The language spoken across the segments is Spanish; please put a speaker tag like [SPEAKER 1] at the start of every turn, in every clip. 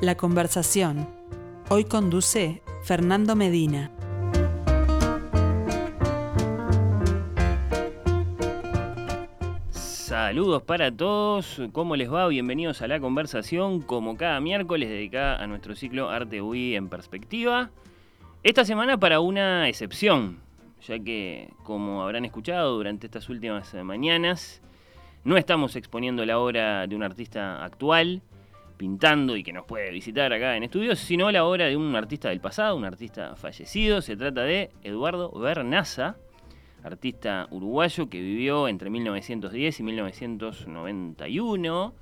[SPEAKER 1] La conversación. Hoy conduce Fernando Medina.
[SPEAKER 2] Saludos para todos, ¿cómo les va? Bienvenidos a la conversación, como cada miércoles dedicada a nuestro ciclo Arte UI en perspectiva. Esta semana para una excepción, ya que, como habrán escuchado durante estas últimas mañanas, no estamos exponiendo la obra de un artista actual, pintando y que nos puede visitar acá en estudios, sino la obra de un artista del pasado, un artista fallecido. Se trata de Eduardo Bernaza, artista uruguayo que vivió entre 1910 y 1991.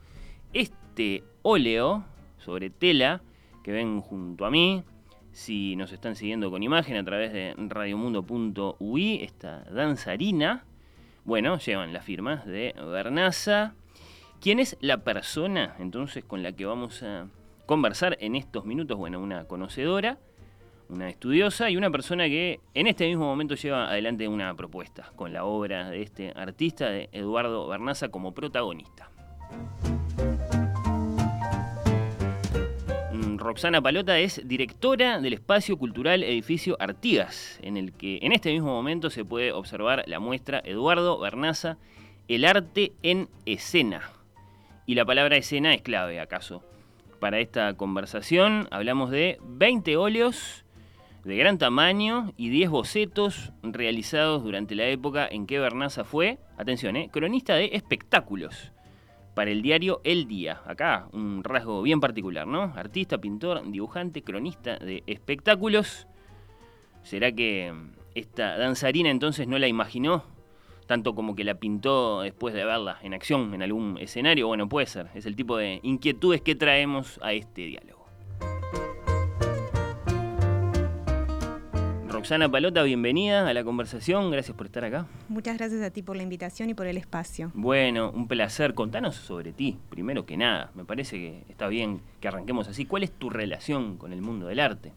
[SPEAKER 2] Este óleo sobre tela que ven junto a mí, si nos están siguiendo con imagen a través de radiomundo.ui, esta danzarina, bueno, llevan las firmas de Bernaza. ¿Quién es la persona entonces con la que vamos a conversar en estos minutos? Bueno, una conocedora, una estudiosa y una persona que en este mismo momento lleva adelante una propuesta con la obra de este artista, de Eduardo Bernaza, como protagonista. Mm, Roxana Palota es directora del espacio cultural Edificio Artigas, en el que en este mismo momento se puede observar la muestra Eduardo Bernaza, El arte en escena. Y la palabra escena es clave, acaso. Para esta conversación hablamos de 20 óleos de gran tamaño y 10 bocetos realizados durante la época en que Bernaza fue, atención, eh, cronista de espectáculos para el diario El Día. Acá un rasgo bien particular, ¿no? Artista, pintor, dibujante, cronista de espectáculos. ¿Será que esta danzarina entonces no la imaginó? Tanto como que la pintó después de verla en acción en algún escenario. Bueno, puede ser. Es el tipo de inquietudes que traemos a este diálogo. Roxana Palota, bienvenida a la conversación, gracias por estar acá.
[SPEAKER 3] Muchas gracias a ti por la invitación y por el espacio.
[SPEAKER 2] Bueno, un placer. Contanos sobre ti, primero que nada. Me parece que está bien que arranquemos así. ¿Cuál es tu relación con el mundo del arte?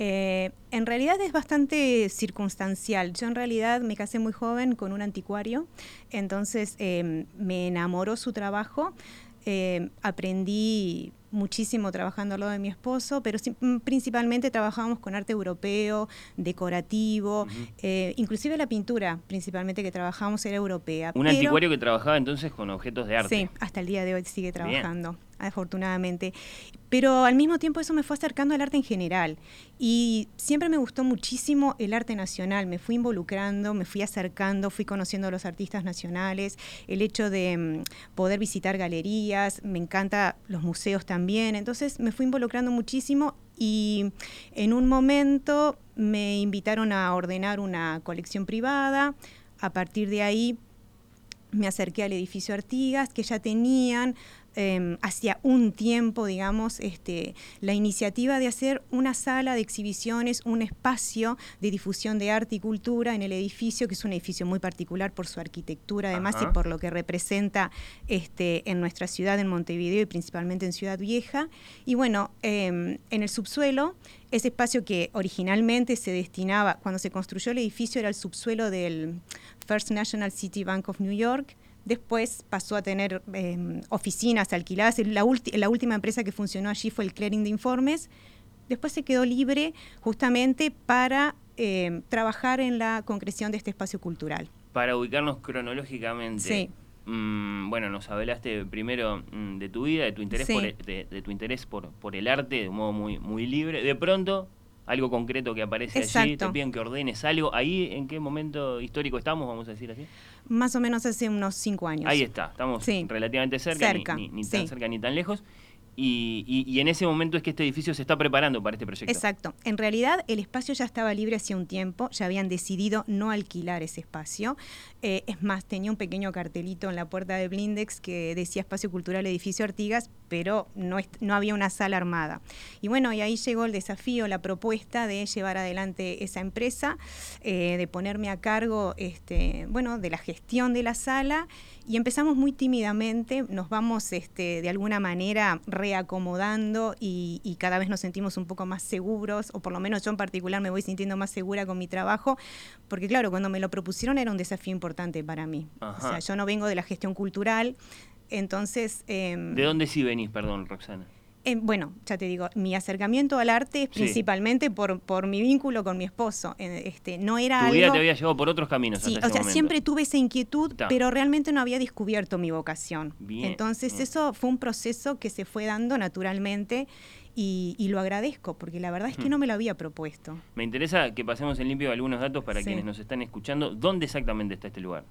[SPEAKER 3] Eh, en realidad es bastante circunstancial. Yo en realidad me casé muy joven con un anticuario, entonces eh, me enamoró su trabajo. Eh, aprendí muchísimo trabajando al lado de mi esposo, pero mm, principalmente trabajábamos con arte europeo, decorativo, eh, inclusive la pintura principalmente que trabajábamos era europea.
[SPEAKER 2] Un anticuario que trabajaba entonces con objetos de arte.
[SPEAKER 3] Sí, hasta el día de hoy sigue trabajando afortunadamente. Pero al mismo tiempo eso me fue acercando al arte en general. Y siempre me gustó muchísimo el arte nacional. Me fui involucrando, me fui acercando, fui conociendo a los artistas nacionales, el hecho de mm, poder visitar galerías, me encanta los museos también. Entonces me fui involucrando muchísimo y en un momento me invitaron a ordenar una colección privada. A partir de ahí me acerqué al edificio Artigas, que ya tenían Em, hacia un tiempo, digamos, este, la iniciativa de hacer una sala de exhibiciones, un espacio de difusión de arte y cultura en el edificio, que es un edificio muy particular por su arquitectura, además, y por lo que representa este, en nuestra ciudad, en Montevideo y principalmente en Ciudad Vieja. Y bueno, em, en el subsuelo, ese espacio que originalmente se destinaba, cuando se construyó el edificio, era el subsuelo del First National City Bank of New York, Después pasó a tener em, oficinas alquiladas. La, la última empresa que funcionó allí fue el clearing de informes. Después se quedó libre justamente para em, trabajar en la concreción de este espacio cultural.
[SPEAKER 2] Para ubicarnos cronológicamente.
[SPEAKER 3] Sí.
[SPEAKER 2] Mm, bueno, nos hablaste primero mm, de tu vida, de tu interés, por, el, de, tu interés por, por el arte de un modo muy, muy libre. De pronto algo concreto que aparece allí, te piden que ordenes algo. ¿Ahí en qué momento histórico estamos, vamos a decir así?
[SPEAKER 3] Más o menos hace unos cinco años.
[SPEAKER 2] Ahí está, estamos relativamente cerca, ni, tan cerca ni tan lejos. Y, en ese momento es que este edificio se está preparando para este proyecto.
[SPEAKER 3] Exacto. En realidad el espacio ya estaba libre hacía un tiempo, ya habían decidido no alquilar ese espacio. Eh, es más, tenía un pequeño cartelito en la puerta de Blindex que decía Espacio Cultural Edificio Artigas, pero no, no había una sala armada. Y bueno, y ahí llegó el desafío, la propuesta de llevar adelante esa empresa, eh, de ponerme a cargo este, bueno, de la gestión de la sala y empezamos muy tímidamente, nos vamos este, de alguna manera reacomodando y, cada vez nos sentimos un poco más seguros, o por lo menos yo en particular me voy sintiendo más segura con mi trabajo, porque claro, cuando me lo propusieron era un desafío importante para mí. O sea, yo no vengo de la gestión cultural, entonces...
[SPEAKER 2] Em, ¿De dónde sí venís, perdón, Roxana?
[SPEAKER 3] Eh, bueno, ya te digo, mi acercamiento al arte es principalmente por, por mi vínculo con mi esposo. Eh, este, no era
[SPEAKER 2] tu vida te había llevado por otros caminos.
[SPEAKER 3] Sí, o sea, siempre tuve esa inquietud, pero realmente no había descubierto mi vocación. Entonces eso fue un proceso que se fue dando naturalmente. Y, lo agradezco porque la verdad es que no me lo había propuesto.
[SPEAKER 2] Me interesa que pasemos en limpio algunos datos para quienes nos están escuchando. ¿Dónde exactamente está este lugar?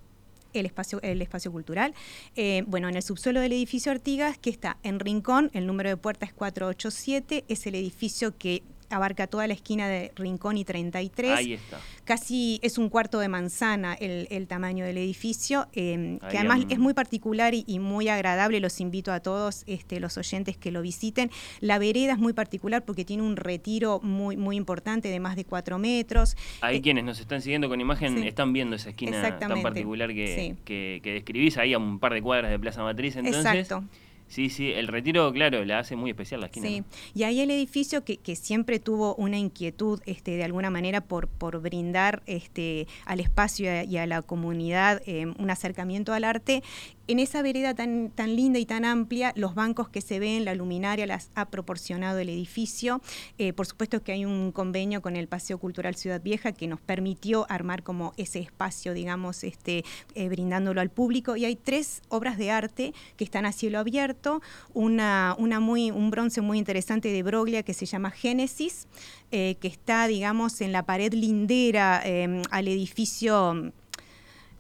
[SPEAKER 3] el espacio, el espacio cultural. Eh, bueno, en el subsuelo del edificio Artigas, que está en Rincón, el número de puerta es 487, es el edificio que abarca toda la esquina de Rincón y 33.
[SPEAKER 2] Ahí está.
[SPEAKER 3] Casi es un cuarto de manzana el, tamaño del edificio, em, que además es muy particular y, muy agradable. Los invito a todos este, los oyentes que lo visiten. La vereda es muy particular porque tiene un retiro muy, muy importante de más de cuatro metros.
[SPEAKER 2] Ahí eh, quienes nos están siguiendo con imagen están viendo esa esquina tan particular que, que, que, describís ahí a un par de cuadras de Plaza Matriz. Entonces, Exacto. Sí, sí, el retiro, claro, la hace muy especial la esquina. Sí,
[SPEAKER 3] y ahí el edificio que, que, siempre tuvo una inquietud, este, de alguna manera, por, por brindar este, al espacio y a, la comunidad eh, un acercamiento al arte, en esa vereda tan, tan linda y tan amplia, los bancos que se ven, la luminaria las ha proporcionado el edificio. Eh, por supuesto que hay un convenio con el Paseo Cultural Ciudad Vieja que nos permitió armar como ese espacio, digamos, este, eh, brindándolo al público. Y hay tres obras de arte que están a cielo abierto. Una, una muy, un bronce muy interesante de Broglia que se llama Génesis, eh, que está, digamos, en la pared lindera al edificio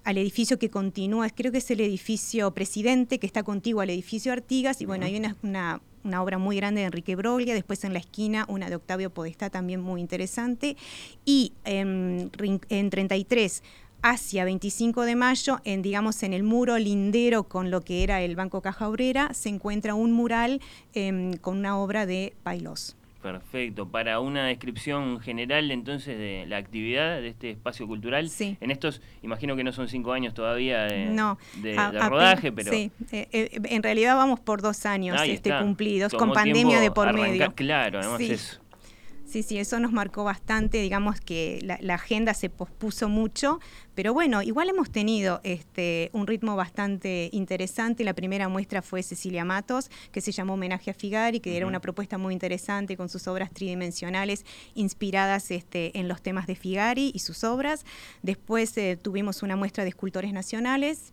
[SPEAKER 3] al edificio que continúa, creo que es el edificio Presidente, que está contiguo al edificio Artigas, y bueno, hay una, obra muy grande de Enrique Broglia, después en la esquina una de Octavio Podestá también muy interesante, y en, en 33 hacia 25 de mayo, en digamos en el muro lindero con lo que era el Banco Caja Obrera, se encuentra un mural em, con una obra de Pailós.
[SPEAKER 2] Perfecto. Para una descripción general entonces de la actividad de este espacio cultural,
[SPEAKER 3] sí.
[SPEAKER 2] en estos, imagino que no son cinco años todavía de, rodaje, pero...
[SPEAKER 3] Sí, eh, eh, en realidad vamos por dos años este, cumplidos, con pandemia de por medio.
[SPEAKER 2] Claro, además eso.
[SPEAKER 3] Sí, sí, eso nos marcó bastante, digamos que la, agenda se pospuso mucho, pero bueno, igual hemos tenido este, un ritmo bastante interesante. La primera muestra fue Cecilia Matos, que se llamó Homenaje a Figari, que era una propuesta muy interesante con sus obras tridimensionales inspiradas este, en los temas de Figari y sus obras. Después eh, tuvimos una muestra de escultores nacionales,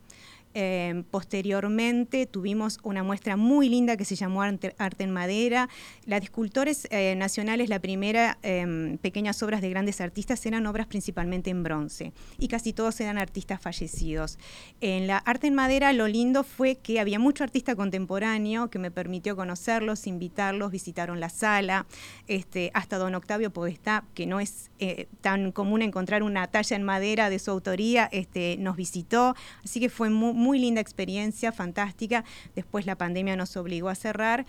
[SPEAKER 3] Em, posteriormente tuvimos una muestra muy linda que se llamó Arte, en Madera. La de escultores eh, nacionales, la primera, em, pequeñas obras de grandes artistas, eran obras principalmente en bronce y casi todos eran artistas fallecidos. En la Arte en Madera lo lindo fue que había mucho artista contemporáneo que me permitió conocerlos, invitarlos, visitaron la sala, este, hasta don Octavio Podestá, que no es eh, tan común encontrar una talla en madera de su autoría, este, nos visitó, así que fue muy muy linda experiencia, fantástica. Después la pandemia nos obligó a cerrar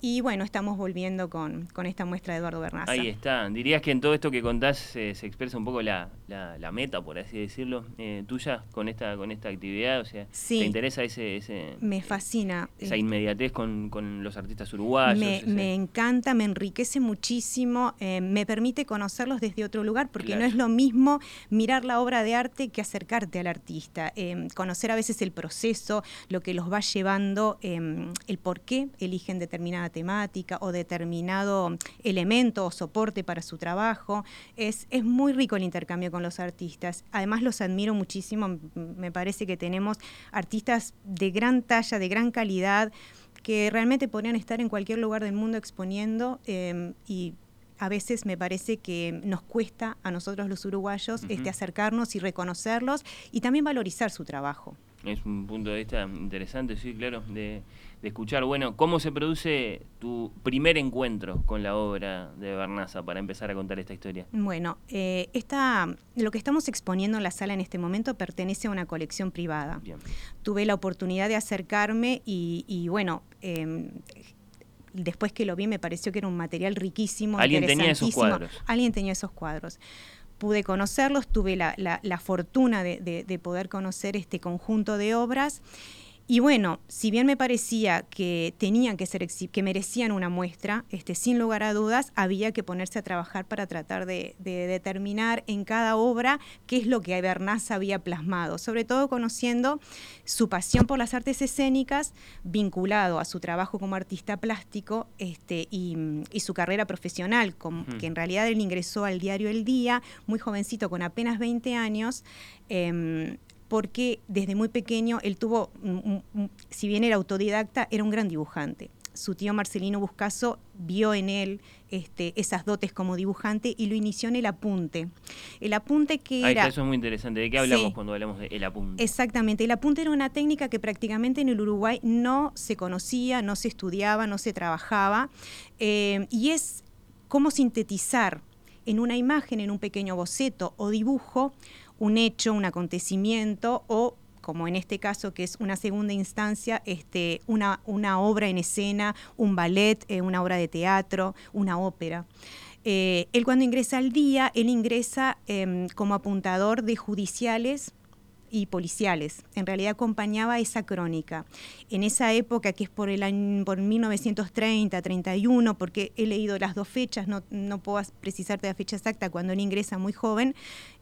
[SPEAKER 3] y bueno, estamos volviendo con, con esta muestra de Eduardo Bernaza.
[SPEAKER 2] Ahí está. Dirías que en todo esto que contás eh, se expresa un poco la, la, meta, por así decirlo, eh, tuya con esta con esta actividad. O sea, ¿te interesa ese, ese
[SPEAKER 3] Me fascina.
[SPEAKER 2] Esa inmediatez con, con los artistas uruguayos.
[SPEAKER 3] Me, me, encanta, me enriquece muchísimo, eh, me permite conocerlos desde otro lugar, porque no es lo mismo mirar la obra de arte que acercarte al artista. conocer a veces el proceso, lo que los va llevando, el por qué eligen determinada temática o determinado elemento o soporte para su trabajo. Es, es muy rico el intercambio con los artistas. Además los admiro muchísimo, me parece que tenemos artistas de gran talla, de gran calidad, que realmente podrían estar en cualquier lugar del mundo exponiendo em, y a veces me parece que nos cuesta a nosotros los uruguayos este, acercarnos y reconocerlos y también valorizar su trabajo.
[SPEAKER 2] Es un punto de vista interesante, sí, claro, de, escuchar. Bueno, ¿cómo se produce tu primer encuentro con la obra de Bernaza para empezar a contar esta historia?
[SPEAKER 3] Bueno, eh, lo que estamos exponiendo en la sala en este momento pertenece a una colección privada. Tuve la oportunidad de acercarme y, bueno, em, después que lo vi me pareció que era un material riquísimo.
[SPEAKER 2] Alguien tenía esos cuadros.
[SPEAKER 3] Alguien tenía esos cuadros pude conocerlos, tuve la, fortuna de, poder conocer este conjunto de obras. Y bueno, si bien me parecía que tenían que ser que merecían una muestra, este, sin lugar a dudas, había que ponerse a trabajar para tratar de, determinar en cada obra qué es lo que Bernaza había plasmado, sobre todo conociendo su pasión por las artes escénicas, vinculado a su trabajo como artista plástico este, y, su carrera profesional, que en realidad él ingresó al diario El Día, muy jovencito, con apenas 20 años. Em, porque desde muy pequeño él tuvo, si bien era autodidacta, era un gran dibujante. Su tío Marcelino Buscaso vio en él este, esas dotes como dibujante y lo inició en el apunte. El apunte que era...
[SPEAKER 2] Eso es muy interesante. ¿De qué hablamos cuando hablamos del apunte?
[SPEAKER 3] Exactamente. El apunte era una técnica que prácticamente en el Uruguay no se conocía, no se estudiaba, no se trabajaba. Eh, y es cómo sintetizar en una imagen, en un pequeño boceto o dibujo, un hecho, un acontecimiento o como en este caso, que es una segunda instancia, este, una, una obra en escena, un ballet, eh, una obra de teatro, una ópera. Eh, él cuando ingresa al día, él ingresa em, como apuntador de judiciales y policiales. En realidad acompañaba esa crónica. En esa época, que es por el año por 1930, 31, porque he leído las dos fechas, no, no puedo precisarte la fecha exacta, cuando él ingresa muy joven,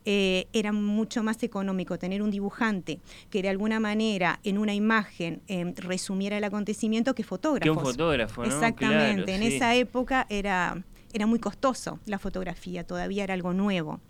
[SPEAKER 3] eh, era mucho más económico tener un dibujante que de alguna manera en una imagen eh, resumiera el acontecimiento que fotógrafo.
[SPEAKER 2] Que un fotógrafo, ¿no?
[SPEAKER 3] Exactamente. en esa época era, era muy costoso la fotografía, todavía era algo nuevo.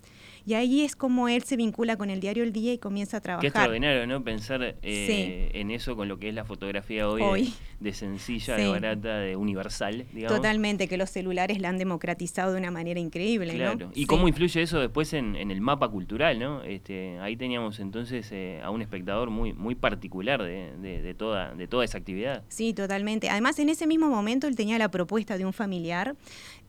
[SPEAKER 3] Y ahí es como él se vincula con el diario El Día y comienza a trabajar. Qué
[SPEAKER 2] extraordinario, ¿no? Pensar eh, en eso con lo que es la fotografía hoy, De, sencilla, de barata, de universal, digamos.
[SPEAKER 3] Totalmente, que los celulares la han democratizado de una manera increíble,
[SPEAKER 2] claro. ¿Y cómo influye eso después en, el mapa cultural, no? Este, ahí teníamos entonces eh, a un espectador muy, muy particular de, toda, de toda esa actividad.
[SPEAKER 3] Sí, totalmente. Además, en ese mismo momento él tenía la propuesta de un familiar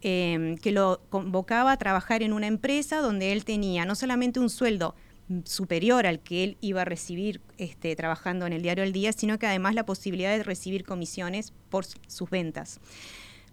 [SPEAKER 3] eh, que lo convocaba a trabajar en una empresa donde él tenía no solamente un sueldo superior al que él iba a recibir este, trabajando en el diario El Día, sino que además la posibilidad de recibir comisiones por sus ventas.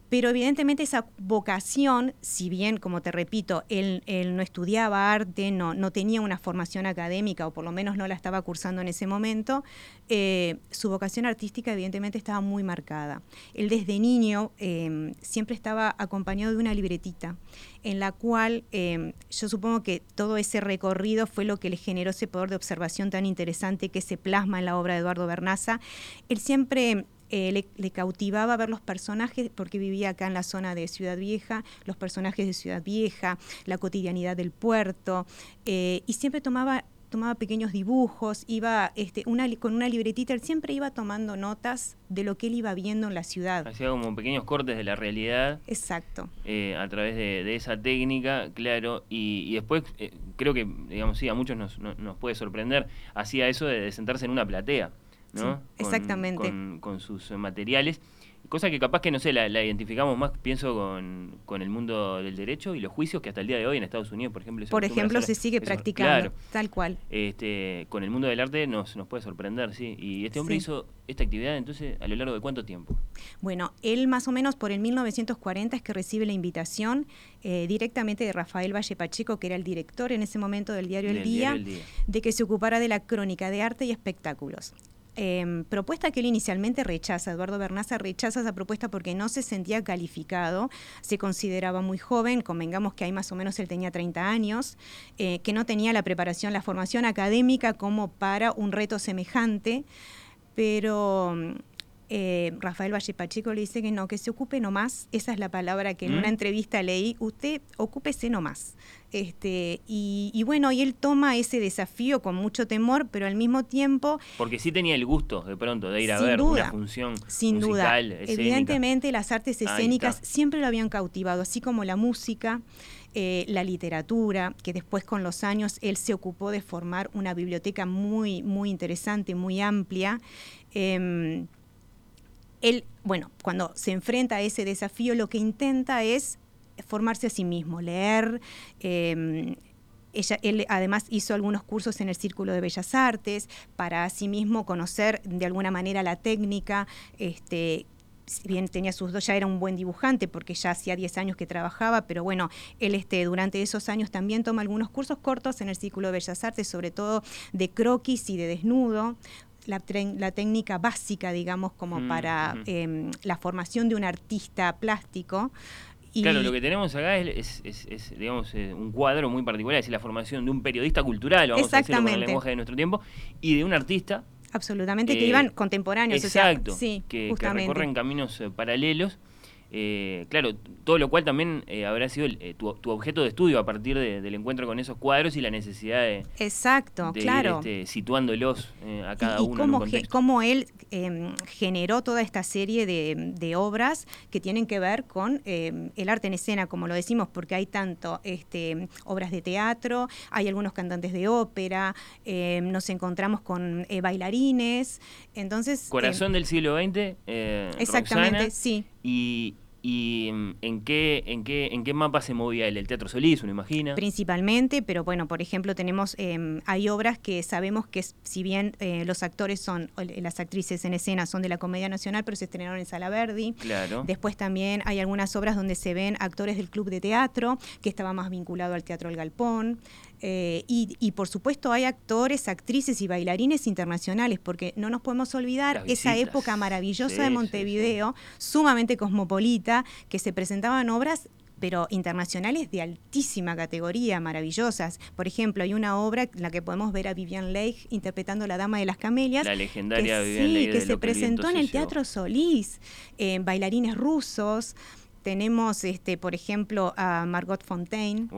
[SPEAKER 3] Pero evidentemente esa vocación, si bien, como te repito, él, no estudiaba arte, no, no, tenía una formación académica, o por lo menos no la estaba cursando en ese momento, eh, su vocación artística evidentemente estaba muy marcada. Él desde niño em, siempre estaba acompañado de una libretita, en la cual em, yo supongo que todo ese recorrido fue lo que le generó ese poder de observación tan interesante que se plasma en la obra de Eduardo Bernaza. Él siempre eh, le, cautivaba ver los personajes, porque vivía acá en la zona de Ciudad Vieja, los personajes de Ciudad Vieja, la cotidianidad del puerto, eh, y siempre tomaba tomaba pequeños dibujos, iba este, una, con una libretita, él siempre iba tomando notas de lo que él iba viendo en la ciudad.
[SPEAKER 2] Hacía como pequeños cortes de la realidad.
[SPEAKER 3] Exacto.
[SPEAKER 2] Eh, a través de, esa técnica, claro, y, después creo que, digamos, sí, a muchos nos, nos puede sorprender, hacía eso de sentarse en una platea
[SPEAKER 3] exactamente.
[SPEAKER 2] Con, sus materiales. Cosa que capaz que, no sé, la, identificamos más, pienso, con, el mundo del derecho y los juicios que hasta el día de hoy en Estados Unidos, por ejemplo...
[SPEAKER 3] Por ejemplo, se sigue practicando, tal cual.
[SPEAKER 2] Este, con el mundo del arte nos, nos puede sorprender, sí. Y este hombre hizo esta actividad, entonces, ¿a lo largo de cuánto tiempo?
[SPEAKER 3] Bueno, él más o menos por el 1940 es que recibe la invitación eh, directamente de Rafael Valle Pacheco, que era el director en ese momento del diario el Día, de que se ocupara de la crónica de arte y espectáculos. Em, propuesta que él inicialmente rechaza. Eduardo Bernaza rechaza esa propuesta porque no se sentía calificado, se consideraba muy joven, convengamos que ahí más o menos él tenía 30 años, eh, que no tenía la preparación, la formación académica como para un reto semejante, pero eh, Rafael Valle Pacheco le dice que no, que se ocupe nomás, esa es la palabra que en una mm. entrevista leí, usted ocúpese nomás. Este, y, bueno, y él toma ese desafío con mucho temor, pero al mismo tiempo...
[SPEAKER 2] Porque sí tenía el gusto de pronto de ir a ver una función
[SPEAKER 3] sin duda. Evidentemente las artes escénicas siempre lo habían cautivado, así como la música. Eh, la literatura, que después con los años él se ocupó de formar una biblioteca muy, muy interesante, muy amplia. Em, él, bueno, cuando se enfrenta a ese desafío, lo que intenta es formarse a sí mismo, leer. Em, ella, él además hizo algunos cursos en el Círculo de Bellas Artes para sí mismo conocer de alguna manera la técnica, este, bien tenía sus dos, ya era un buen dibujante porque ya hacía 10 años que trabajaba, pero bueno, él este, durante esos años también toma algunos cursos cortos en el Círculo de Bellas Artes, sobre todo de croquis y de desnudo, la, técnica básica, digamos, como mm, para em, la formación de un artista plástico.
[SPEAKER 2] Claro, lo que tenemos acá es, digamos, eh, un cuadro muy particular, es la formación de un periodista cultural, vamos a decirlo con el lenguaje de nuestro tiempo, y de un artista.
[SPEAKER 3] Absolutamente, que eh, iban contemporáneos.
[SPEAKER 2] Exacto, sí, que, que, recorren caminos eh, paralelos eh, claro, todo lo cual también eh, habrá sido eh, tu, objeto de estudio a partir del encuentro con esos cuadros y la necesidad de,
[SPEAKER 3] Exacto, claro.
[SPEAKER 2] Ir, este, situándolos a cada
[SPEAKER 3] y,
[SPEAKER 2] uno.
[SPEAKER 3] Cómo, cómo él em, generó toda esta serie de, obras que tienen que ver con em, el arte en escena, como lo decimos, porque hay tanto este, obras de teatro, hay algunos cantantes de ópera, em, nos encontramos con bailarines, entonces...
[SPEAKER 2] Corazón del siglo XX.
[SPEAKER 3] exactamente, sí.
[SPEAKER 2] Y, ¿Y mm, en qué, en qué, en qué mapa se movía él? ¿El Teatro Solís, uno imagina?
[SPEAKER 3] Principalmente, pero bueno, por ejemplo, tenemos, em, hay obras que sabemos que si bien eh, los actores son, las actrices en escena son de la Comedia Nacional, pero se estrenaron en Sala Verdi.
[SPEAKER 2] Claro.
[SPEAKER 3] Después también hay algunas obras donde se ven actores del Club de Teatro, que estaba más vinculado al Teatro El Galpón. Eh, y, por supuesto hay actores, actrices y bailarines internacionales, porque no nos podemos olvidar esa época maravillosa de Montevideo, sumamente cosmopolita, que se presentaban obras pero internacionales de altísima categoría, maravillosas. Por ejemplo, hay una obra en la que podemos ver a Vivian Leigh interpretando La Dama de las Camelias.
[SPEAKER 2] La legendaria
[SPEAKER 3] que,
[SPEAKER 2] Vivian
[SPEAKER 3] sí, que se presentó en el Teatro Solís, eh, bailarines rusos. Tenemos, este, por ejemplo, a Margot Fontaine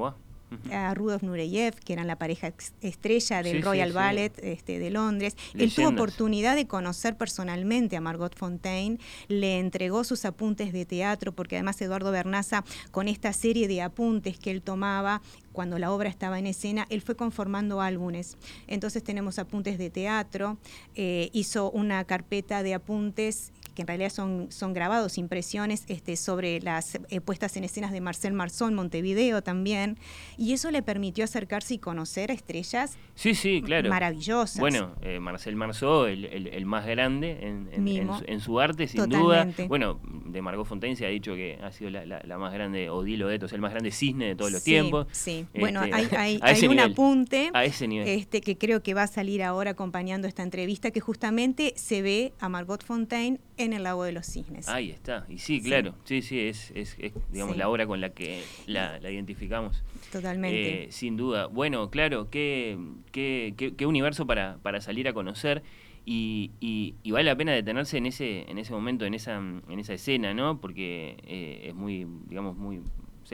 [SPEAKER 3] a Rudolf Nureyev, que eran la pareja estrella del Royal Ballet este, de Londres. Él tuvo oportunidad de conocer personalmente a Margot Fontaine, le entregó sus apuntes de teatro, porque además Eduardo Bernaza, con esta serie de apuntes que él tomaba, cuando la obra estaba en escena, él fue conformando álbumes. Entonces tenemos apuntes de teatro, eh, hizo una carpeta de apuntes que en realidad son, son grabados, impresiones este, sobre las eh, puestas en escenas de Marcel Marceau Montevideo también, y eso le permitió acercarse y conocer a estrellas
[SPEAKER 2] sí, sí, claro.
[SPEAKER 3] maravillosas.
[SPEAKER 2] Bueno, eh, Marcel Marceau, el, más grande en, su, arte, sin duda. Bueno, de Margot Fontaine se ha dicho que ha sido la, más grande, Odilo Detos, el más grande cisne de todos los tiempos.
[SPEAKER 3] Sí, bueno, este, hay, hay, un apunte Este, que creo que va a salir ahora acompañando esta entrevista, que justamente se ve a Margot Fontaine en en el lago de los cisnes.
[SPEAKER 2] Ahí está, y sí, claro, sí, sí, es, es, digamos la obra con la que la, identificamos.
[SPEAKER 3] Totalmente.
[SPEAKER 2] Eh, sin duda. Bueno, claro, qué, qué, qué, universo para, para salir a conocer. Y, y, vale la pena detenerse en ese en ese momento en esa en esa escena no porque eh, es muy digamos muy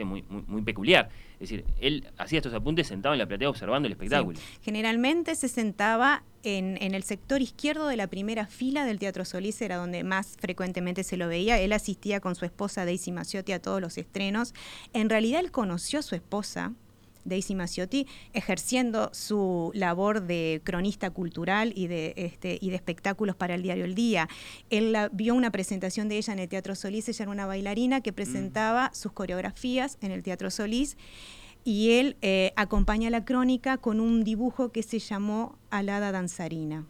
[SPEAKER 2] muy, muy, peculiar. Es decir, él hacía estos apuntes sentado en la platea observando el espectáculo.
[SPEAKER 3] Generalmente se sentaba en, el sector izquierdo de la primera fila del Teatro Solís, era donde más frecuentemente se lo veía. Él asistía con su esposa Daisy Maciotti a todos los estrenos. En realidad él conoció a su esposa Daisy Maciotti, ejerciendo su labor de cronista cultural y de, este, y de espectáculos para el diario El Día. Él vio una presentación de ella en el Teatro Solís, ella era una bailarina que presentaba sus coreografías en el Teatro Solís y él eh, acompaña la crónica con un dibujo que se llamó Alada Danzarina.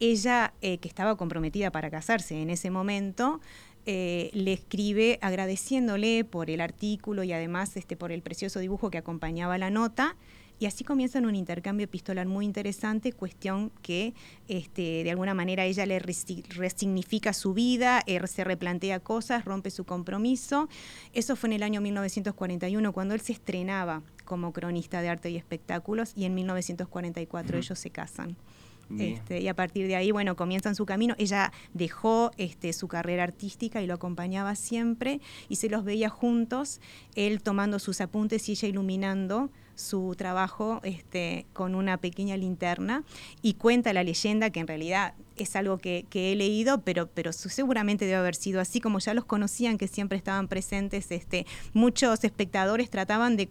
[SPEAKER 3] Ella, eh, que estaba comprometida para casarse en ese momento, eh, le escribe agradeciéndole por el artículo y además este, por el precioso dibujo que acompañaba la nota. Y así comienzan un intercambio epistolar muy interesante, cuestión que este, de alguna manera ella le resignifica su vida, eh, se replantea cosas, rompe su compromiso. Eso fue en el año 1941, cuando él se estrenaba como cronista de arte y espectáculos, y en 1944 ellos se casan. Este, y a partir de ahí, bueno, comienzan su camino. Ella dejó este, su carrera artística y lo acompañaba siempre y se los veía juntos, él tomando sus apuntes y ella iluminando su trabajo este, con una pequeña linterna y cuenta la leyenda que en realidad es algo que, he leído, pero, pero seguramente debe haber sido así, como ya los conocían, que siempre estaban presentes, este, muchos espectadores trataban de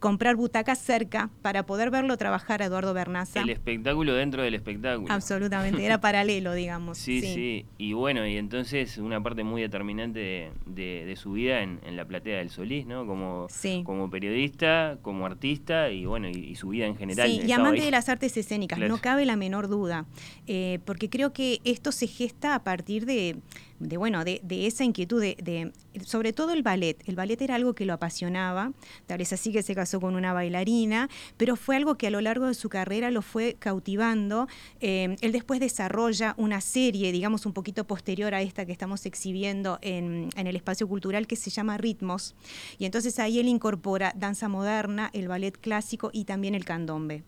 [SPEAKER 3] comprar butacas cerca para poder verlo trabajar a Eduardo Bernaza.
[SPEAKER 2] El espectáculo dentro del espectáculo.
[SPEAKER 3] Absolutamente, era paralelo, digamos.
[SPEAKER 2] Sí, sí, y bueno, y entonces una parte muy determinante de, su vida en, la platea del Solís, ¿no? Como, como periodista, como artista y bueno, y, su vida en general.
[SPEAKER 3] Sí, y amante de las artes escénicas, no cabe la menor duda, eh, porque creo que esto se gesta a partir de, bueno, de, esa inquietud, de, sobre todo el ballet. El ballet era algo que lo apasionaba, tal vez así que se casó con una bailarina, pero fue algo que a lo largo de su carrera lo fue cautivando. Eh, él después desarrolla una serie, digamos, un poquito posterior a esta que estamos exhibiendo en, en el espacio cultural que se llama Ritmos. Y entonces ahí él incorpora danza moderna, el ballet clásico y también el candombe.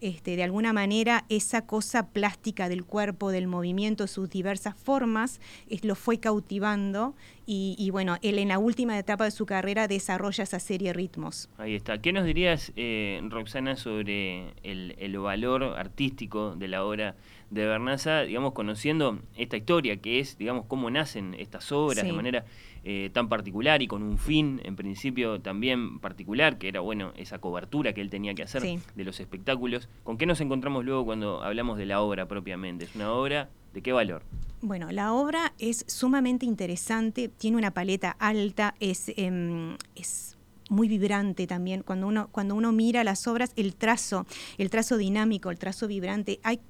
[SPEAKER 3] Este, de alguna manera esa cosa plástica del cuerpo, del movimiento, sus diversas formas, lo fue cautivando y, bueno, él en la última etapa de su carrera desarrolla esa serie ritmos.
[SPEAKER 2] Ahí está. ¿Qué nos dirías, eh, Roxana, sobre el, valor artístico de la obra de Bernaza, digamos, conociendo esta historia, que es, digamos, cómo nacen estas obras de manera eh, tan particular y con un fin, en principio, también particular, que era, bueno, esa cobertura que él tenía que hacer de los espectáculos. ¿Con qué nos encontramos luego cuando hablamos de la obra propiamente? ¿Es una obra de qué valor?
[SPEAKER 3] Bueno, la obra es sumamente interesante, tiene una paleta alta, es, em, es muy vibrante también. Cuando uno, cuando uno mira las obras, el trazo, el trazo dinámico, el trazo vibrante, hay,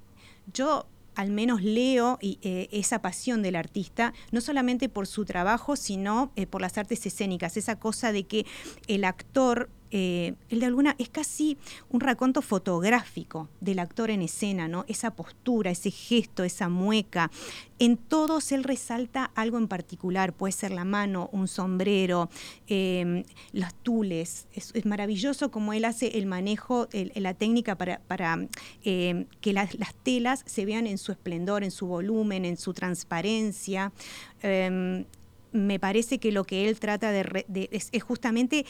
[SPEAKER 3] yo al menos leo eh, esa pasión del artista, no solamente por su trabajo, sino eh, por las artes escénicas, esa cosa de que el actor eh, el de alguna es casi un raconto fotográfico del actor en escena, ¿no? Esa postura, ese gesto, esa mueca. En todos él resalta algo en particular, puede ser la mano, un sombrero, eh, los tules. Es, maravilloso como él hace el manejo, la técnica para, eh, que las, telas se vean en su esplendor, en su volumen, en su transparencia em, me parece que lo que él trata de, es, justamente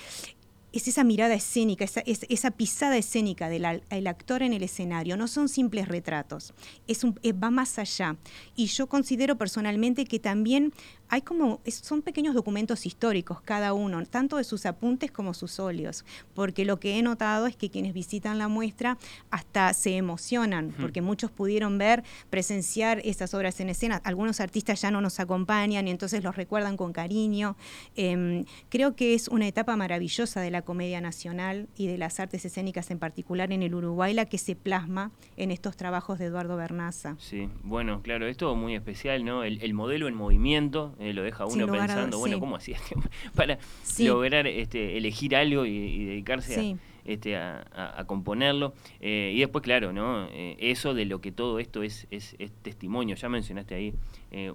[SPEAKER 3] es esa mirada escénica, esa, esa pisada escénica del actor en el escenario. No son simples retratos, es un, va más allá. Y yo considero personalmente que también hay como, son pequeños documentos históricos cada uno, tanto de sus apuntes como sus óleos, porque lo que he notado es que quienes visitan la muestra hasta se emocionan, porque muchos pudieron ver, presenciar esas obras en escena, algunos artistas ya no nos acompañan y entonces los recuerdan con cariño. Em, creo que es una etapa maravillosa de la comedia nacional y de las artes escénicas en particular en el Uruguay, la que se plasma en estos trabajos de Eduardo Bernaza.
[SPEAKER 2] Sí, bueno, claro, es todo muy especial, ¿no? El, modelo en movimiento eh, lo deja uno pensando, bueno, ¿cómo hacía este para lograr este, elegir algo y, dedicarse este, a, componerlo? Eh, y después, claro, ¿no? Eh, eso de lo que todo esto es, es, testimonio. Ya mencionaste ahí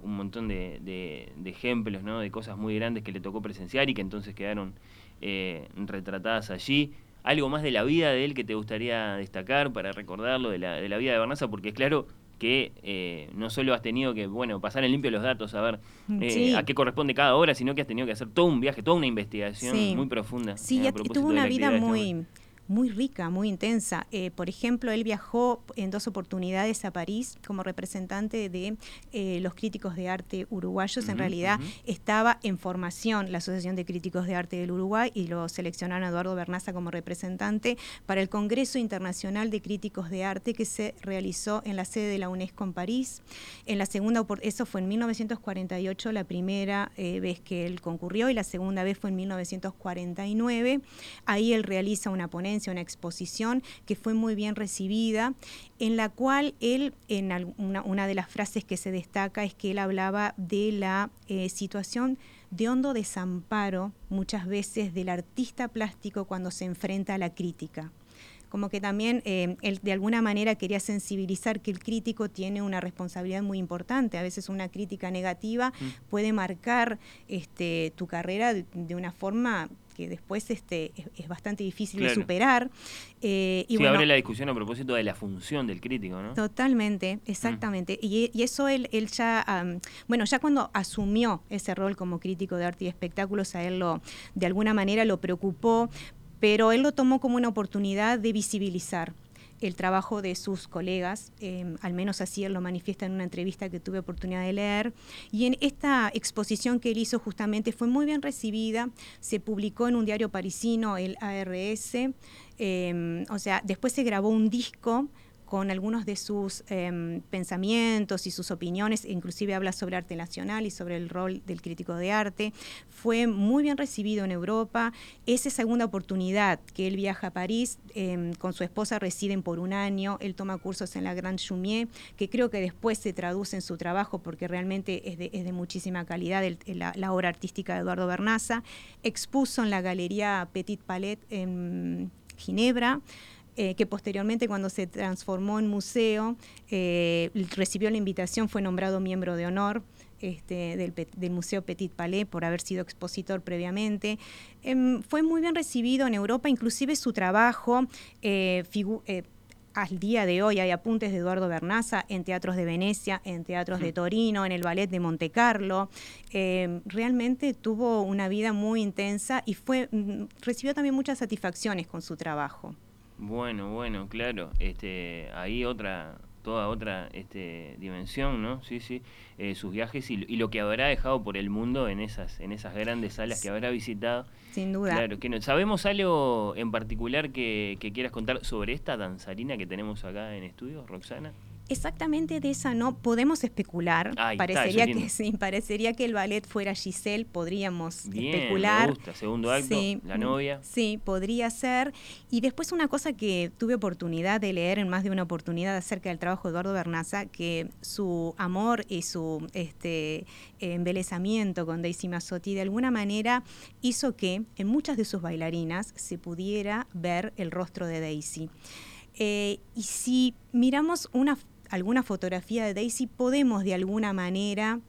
[SPEAKER 2] un montón de, de, ejemplos, ¿no? De cosas muy grandes que le tocó presenciar y que entonces quedaron retratadas allí algo más de la vida de él que te gustaría destacar para recordarlo, de la, de la vida de Barnaza, porque es claro, que eh, no solo has tenido que bueno pasar en limpio los datos, a ver mm, eh, a qué corresponde cada hora, sino que has tenido que hacer todo un viaje, toda una investigación muy profunda.
[SPEAKER 3] Sí, tuvo una vida muy, muy rica, muy intensa. Eh, por ejemplo, él viajó en dos oportunidades a París como representante de eh, los críticos de arte uruguayos. en realidad estaba en formación la Asociación de Críticos de Arte del Uruguay y lo seleccionaron a Eduardo Bernaza como representante para el Congreso Internacional de Críticos de Arte que se realizó en la sede de la UNESCO en París. En la segunda, eso fue en 1948 la primera eh, vez que él concurrió y la segunda vez fue en 1949. Ahí él realiza una ponencia una exposición que fue muy bien recibida, en la cual él, en una, de las frases que se destaca es que él hablaba de la eh, situación de hondo desamparo muchas veces del artista plástico cuando se enfrenta a la crítica como que también eh, él de alguna manera quería sensibilizar que el crítico tiene una responsabilidad muy importante. A veces una crítica negativa mm. puede marcar este, tu carrera de una forma que después este, es, bastante difícil de superar.
[SPEAKER 2] Eh, y sí, abre la discusión a propósito de la función del crítico, ¿no?
[SPEAKER 3] Totalmente, exactamente. Y, eso él, él ya, bueno, ya cuando asumió ese rol como crítico de arte y espectáculos, a él lo, de alguna manera lo preocupó, pero él lo tomó como una oportunidad de visibilizar el trabajo de sus colegas, em, al menos así él lo manifiesta en una entrevista que tuve oportunidad de leer, y en esta exposición que él hizo justamente fue muy bien recibida, se publicó en un diario parisino, el ARS, em, o sea, después se grabó un disco con algunos de sus em, pensamientos y sus opiniones, inclusive habla sobre arte nacional y sobre el rol del crítico de arte. Fue muy bien recibido en Europa. Esa segunda oportunidad que él viaja a París, em, con su esposa residen por un año, él toma cursos en la Grande Chumier, que creo que después se traduce en su trabajo porque realmente es de, muchísima calidad la, obra artística de Eduardo Bernaza. Expuso en la Galería Petit Palais en Ginebra. Eh, que posteriormente cuando se transformó en museo, eh, recibió la invitación, fue nombrado miembro de honor. Este, del, Museo Petit Palais por haber sido expositor previamente. Em, fue muy bien recibido en Europa, inclusive su trabajo eh, al día de hoy hay apuntes de Eduardo Bernaza en teatros de Venecia, en teatros de Torino, en el ballet de Monte Carlo. Em, realmente tuvo una vida muy intensa y fue mm, recibió también muchas satisfacciones con su trabajo.
[SPEAKER 2] Bueno, bueno, claro. Este, ahí otra, toda otra este, dimensión, ¿no? Sí, sí. Eh, sus viajes y, lo que habrá dejado por el mundo en esas, en esas grandes salas que habrá visitado.
[SPEAKER 3] Sin duda.
[SPEAKER 2] Claro, que no. ¿Sabemos algo en particular que, que quieras contar sobre esta danzarina que tenemos acá en estudio, Roxana?
[SPEAKER 3] Exactamente de esa no podemos especular. parecería que sí, parecería que el ballet fuera Giselle, podríamos especular.
[SPEAKER 2] Me gusta. Segundo acto, la novia.
[SPEAKER 3] Sí, podría ser. Y después una cosa que tuve oportunidad de leer en más de una oportunidad acerca del trabajo de Eduardo Bernaza, que su amor y su este embelezamiento con Daisy Mazzotti de alguna manera hizo que en muchas de sus bailarinas se pudiera ver el rostro de Daisy. Eh, y si miramos una alguna fotografía de Daisy, podemos de alguna manera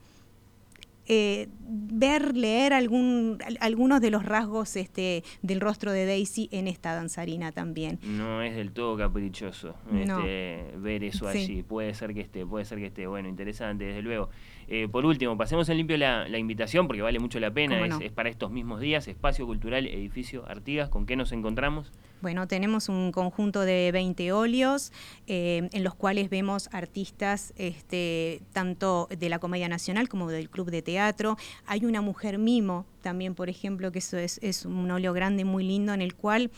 [SPEAKER 3] eh, ver, leer algún, algunos de los rasgos este, del rostro de Daisy en esta danzarina también.
[SPEAKER 2] No es del todo caprichoso este, ver eso allí. Puede ser que esté, puede ser que esté. Bueno, interesante, desde luego. Eh, por último, pasemos en limpio la, invitación porque vale mucho la pena. Es, para estos mismos días. Espacio Cultural Edificio Artigas. ¿Con qué nos encontramos?
[SPEAKER 3] Bueno, tenemos un conjunto de 20 óleos eh, en los cuales vemos artistas este, tanto de la Comedia Nacional como del Club de Teatro. Hay una mujer mimo también, por ejemplo, que eso es, un óleo grande, muy lindo, en el cual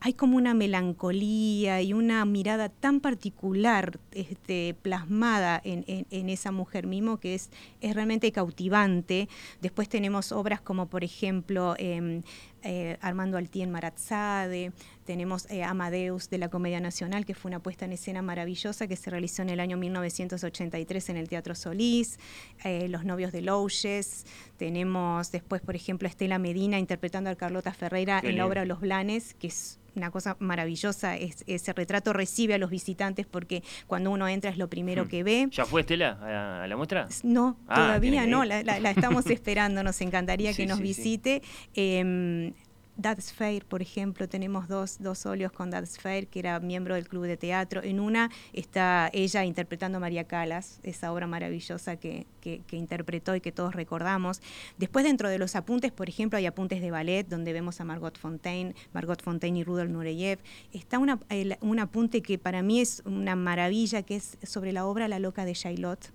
[SPEAKER 3] hay como una melancolía y una mirada tan particular este, plasmada en, esa mujer mimo que es, es realmente cautivante. Después tenemos obras como, por ejemplo, em, eh, Armando Altien Maratzade, tenemos eh, Amadeus de la Comedia Nacional, que fue una puesta en escena maravillosa que se realizó en el año 1983 en el Teatro Solís, eh, Los novios de Louches, tenemos después, por ejemplo, Estela Medina interpretando a Carlota Ferreira en la obra Los Blanes, que es una cosa maravillosa, ese retrato recibe a los visitantes porque cuando uno entra es lo primero hmm. que ve.
[SPEAKER 2] ¿Ya fue Estela a, la muestra?
[SPEAKER 3] No, ah, todavía no, la, estamos esperando, nos encantaría que nos visite. Em, Dad Fair, por ejemplo, tenemos dos, dos óleos con Dad Fair, que era miembro del club de teatro. En una está ella interpretando a María Calas, esa obra maravillosa que, interpretó y que todos recordamos. Después, dentro de los apuntes, por ejemplo, hay apuntes de ballet, donde vemos a Margot Fontaine, Margot Fontaine y Rudolf Nureyev. Está una, un apunte que para mí es una maravilla, que es sobre la obra La loca de Shailot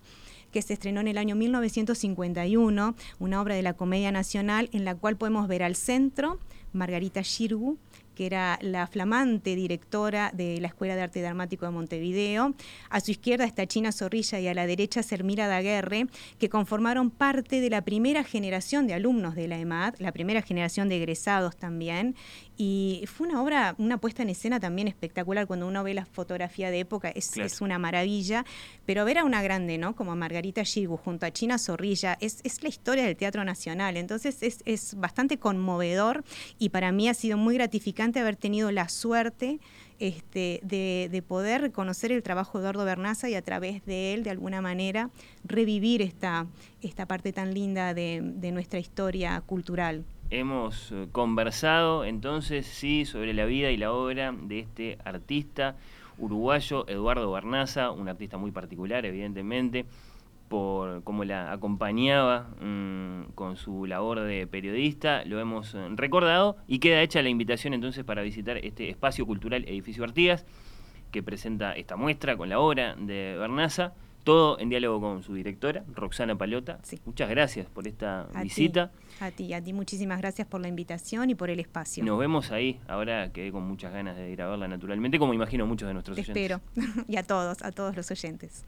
[SPEAKER 3] que se estrenó en el año 1951, una obra de la Comedia Nacional en la cual podemos ver al centro Margarita Shirgu, que era la flamante directora de la Escuela de Arte Dramático de Montevideo. A su izquierda está China Zorrilla y a la derecha Sermira Daguerre, que conformaron parte de la primera generación de alumnos de la EMAD, la primera generación de egresados también, y fue una obra, una puesta en escena también espectacular. Cuando uno ve la fotografía de época, es, es una maravilla. Pero ver a una grande, ¿no? Como Margarita Shigu junto a China Zorrilla, es, es la historia del Teatro Nacional. Entonces es, es, bastante conmovedor y para mí ha sido muy gratificante haber tenido la suerte este, de, de, poder conocer el trabajo de Eduardo Bernaza y a través de él, de alguna manera, revivir esta, esta parte tan linda de, de nuestra historia cultural.
[SPEAKER 2] Hemos eh, conversado entonces, sí, sobre la vida y la obra de este artista uruguayo, Eduardo Barnaza, un artista muy particular, evidentemente, por cómo la acompañaba mm, con su labor de periodista, lo hemos eh, recordado y queda hecha la invitación entonces para visitar este espacio cultural Edificio Artigas, que presenta esta muestra con la obra de Barnaza Todo en diálogo con su directora, Roxana Palota. Muchas gracias por esta visita.
[SPEAKER 3] a ti, a ti muchísimas gracias por la invitación y por el espacio.
[SPEAKER 2] Nos vemos ahí, ahora quedé con muchas ganas de ir a verla naturalmente, como imagino muchos de nuestros
[SPEAKER 3] Te
[SPEAKER 2] oyentes.
[SPEAKER 3] Espero, y a todos, a todos los oyentes.